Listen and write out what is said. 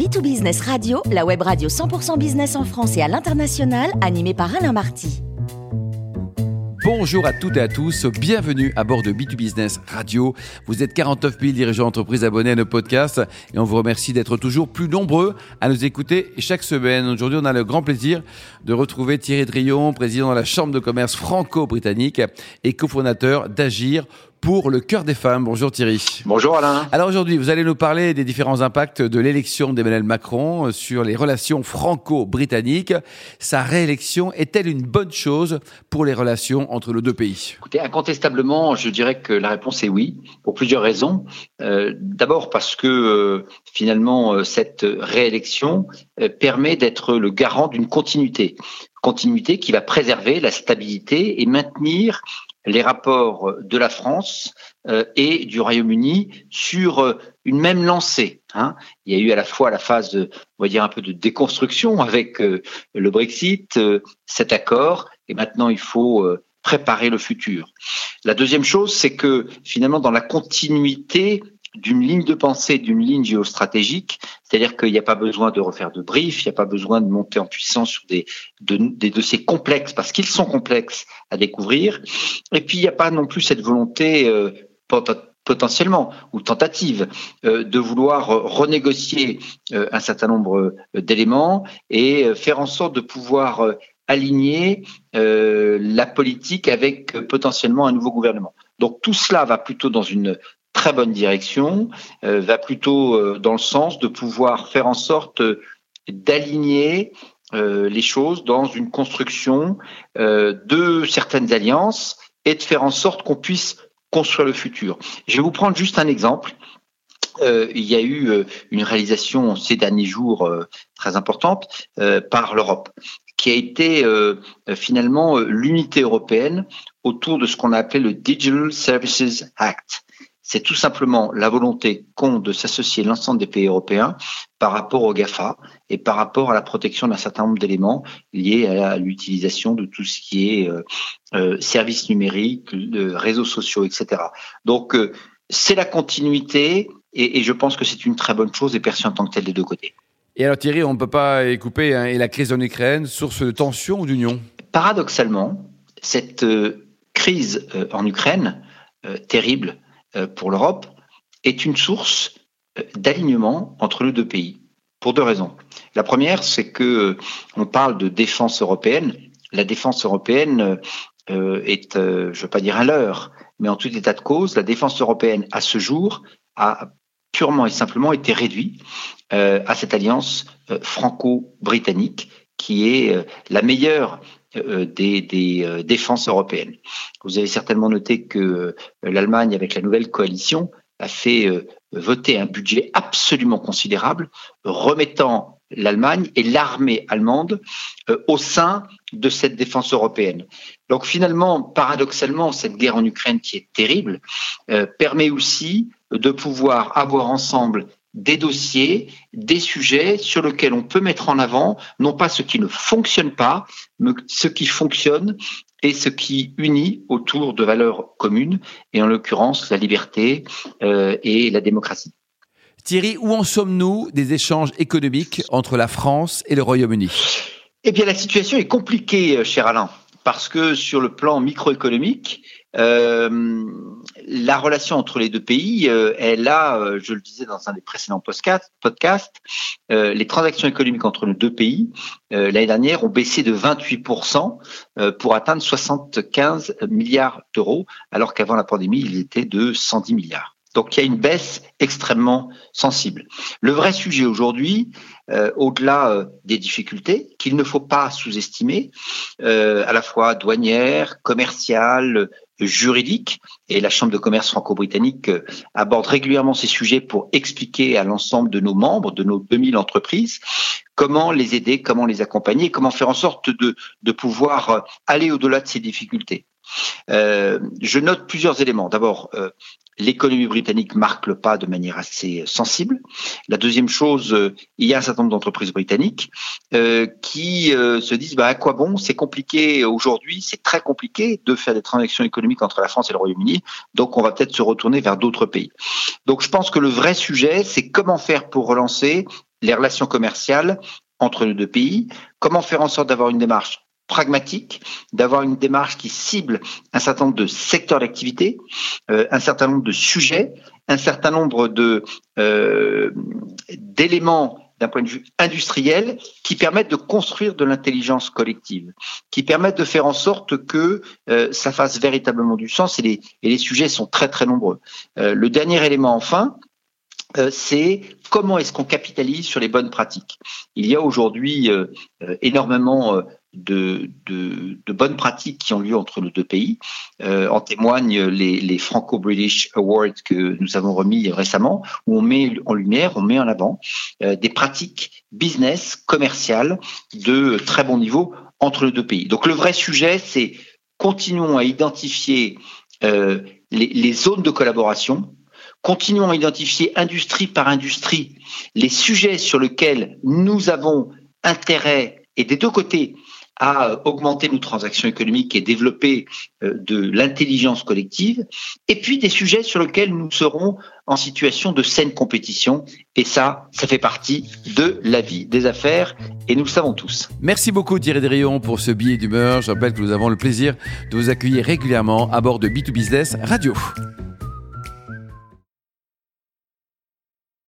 B2Business Radio, la web radio 100% business en France et à l'international, animée par Alain Marty. Bonjour à toutes et à tous, bienvenue à bord de B2Business Radio. Vous êtes 49 000 dirigeants d'entreprise abonnés à nos podcasts et on vous remercie d'être toujours plus nombreux à nous écouter chaque semaine. Aujourd'hui, on a le grand plaisir de retrouver Thierry Drion, président de la Chambre de commerce franco-britannique et cofondateur d'Agir pour le cœur des femmes. Bonjour Thierry. Bonjour Alain. Alors aujourd'hui, vous allez nous parler des différents impacts de l'élection d'Emmanuel Macron sur les relations franco-britanniques. Sa réélection est-elle une bonne chose pour les relations entre nos deux pays? Écoutez, incontestablement, je dirais que la réponse est oui, pour plusieurs raisons. Euh, D'abord parce que euh, finalement, euh, cette réélection euh, permet d'être le garant d'une continuité continuité qui va préserver la stabilité et maintenir les rapports de la France euh, et du Royaume-Uni sur euh, une même lancée. Hein. Il y a eu à la fois la phase, de, on va dire un peu de déconstruction avec euh, le Brexit, cet accord, et maintenant il faut préparer le futur. La deuxième chose, c'est que finalement dans la continuité d'une ligne de pensée, d'une ligne géostratégique, c'est-à-dire qu'il n'y a pas besoin de refaire de brief, il n'y a pas besoin de monter en puissance sur des, dossiers complexes, parce qu'ils sont complexes à découvrir, et puis il n'y a pas non plus cette volonté euh, potentiellement ou tentative euh, de vouloir renégocier euh, un certain nombre d'éléments et faire en sorte de pouvoir aligner la politique avec potentiellement un nouveau gouvernement. Donc tout cela va plutôt dans une très bonne direction, euh, va plutôt euh, dans le sens de pouvoir faire en sorte d'aligner euh, les choses dans une construction de certaines alliances et de faire en sorte qu'on puisse construire le futur. Je vais vous prendre juste un exemple. il y a eu une réalisation ces derniers jours très importante par l'Europe, qui a été finalement l'unité européenne autour de ce qu'on a appelé le Digital Services Act c'est tout simplement la volonté qu'ont de s'associer l'ensemble des pays européens par rapport au GAFA et par rapport à la protection d'un certain nombre d'éléments liés à l'utilisation de tout ce qui est euh, euh services numériques, de réseaux sociaux, etc. Donc euh, c'est la continuité et, et, je pense que c'est une très bonne chose et perçue en tant que telle des deux côtés. Et alors Thierry, on ne peut pas y couper, hein, et la crise en Ukraine, source de tension ou d'union? Paradoxalement, cette crise en Ukraine, terrible, pour l'Europe est une source euh, d'alignement entre les deux pays pour deux raisons. La première, c'est que euh, on parle de défense européenne. La défense européenne est, je ne veux pas dire à l'heure, mais en tout état de cause, la défense européenne à ce jour a purement et simplement été réduite à cette alliance franco-britannique qui est la meilleure euh, des, des euh, défenses européennes. Vous avez certainement noté que euh, l'Allemagne, avec la nouvelle coalition, a fait voter un budget absolument considérable, remettant l'Allemagne et l'armée allemande au sein de cette défense européenne. Donc finalement, paradoxalement, cette guerre en Ukraine qui est terrible permet aussi de pouvoir avoir ensemble des dossiers, des sujets sur lesquels on peut mettre en avant non pas ce qui ne fonctionne pas, mais ce qui fonctionne et ce qui unit autour de valeurs communes, et en l'occurrence la liberté euh, et la démocratie. Thierry, où en sommes-nous des échanges économiques entre la France et le Royaume-Uni? Eh bien, la situation est compliquée, euh, cher Alain, parce que sur le plan microéconomique, la relation entre les deux pays, euh, elle a, euh, je le disais dans un des précédents podcasts, les transactions économiques entre les deux pays l'année dernière ont baissé de 28% pour atteindre 75 milliards d'euros, alors qu'avant la pandémie, ils étaient de 110 milliards. Donc il y a une baisse extrêmement sensible. Le vrai sujet aujourd'hui, euh, au-delà euh, des difficultés qu'il ne faut pas sous-estimer, euh, à la fois douanières, commerciales, juridiques, et la Chambre de commerce franco-britannique aborde régulièrement ces sujets pour expliquer à l'ensemble de nos membres, de nos 2000 entreprises, comment les aider, comment les accompagner, comment faire en sorte de, de pouvoir aller au-delà de ces difficultés. Euh, je note plusieurs éléments. D'abord, euh, l'économie britannique marque le pas de manière assez sensible. La deuxième chose, euh, il y a un certain nombre d'entreprises britanniques qui se disent bah, à quoi bon? C'est compliqué aujourd'hui, c'est très compliqué de faire des transactions économiques entre la France et le Royaume-Uni, donc on va peut-être se retourner vers d'autres pays. Donc je pense que le vrai sujet, c'est comment faire pour relancer les relations commerciales entre les deux pays, comment faire en sorte d'avoir une démarche pragmatique, d'avoir une démarche qui cible un certain nombre de secteurs d'activité, euh, un certain nombre de sujets, un certain nombre de euh, d'éléments d'un point de vue industriel qui permettent de construire de l'intelligence collective, qui permettent de faire en sorte que euh, ça fasse véritablement du sens et les, et les sujets sont très très nombreux. Le dernier élément enfin, c'est comment est-ce qu'on capitalise sur les bonnes pratiques. Il y a aujourd'hui énormément de, bonnes pratiques qui ont lieu entre nos deux pays. en témoignent les, Franco-British Awards que nous avons remis récemment, où on met en lumière, on met en avant des pratiques business, commerciales de très bon niveau entre les deux pays. Donc le vrai sujet, c'est continuons à identifier les, les zones de collaboration Continuons à identifier industrie par industrie les sujets sur lesquels nous avons intérêt et des deux côtés à augmenter nos transactions économiques et développer euh, de l'intelligence collective, et puis des sujets sur lesquels nous serons en situation de saine compétition. Et ça, ça fait partie de la vie des affaires, et nous le savons tous. Merci beaucoup Thierry Drion pour ce billet d'humeur. Je rappelle que nous avons le plaisir de vous accueillir régulièrement à bord de B2Business Radio.